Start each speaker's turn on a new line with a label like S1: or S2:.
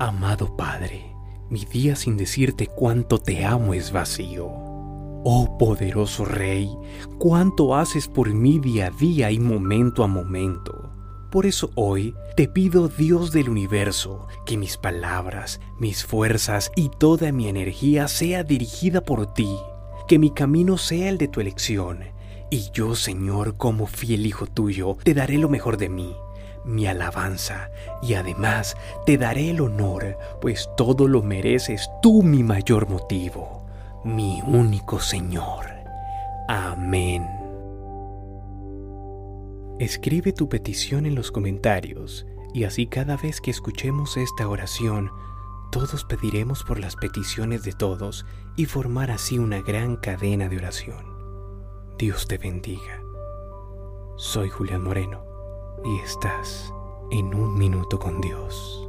S1: Amado Padre, mi día sin decirte cuánto te amo es vacío. Oh poderoso Rey, cuánto haces por mí día a día y momento a momento. Por eso hoy te pido, Dios del universo, que mis palabras, mis fuerzas y toda mi energía sea dirigida por ti, que mi camino sea el de tu elección. Y yo, Señor, como fiel hijo tuyo, te daré lo mejor de mí, mi alabanza, y además te daré el honor, pues todo lo mereces tú mi mayor motivo, mi único Señor. Amén. Escribe tu petición en los comentarios y así cada vez que escuchemos esta oración, todos pediremos por las peticiones de todos y formar así una gran cadena de oración. Dios te bendiga. Soy Julián Moreno y estás en un minuto con Dios.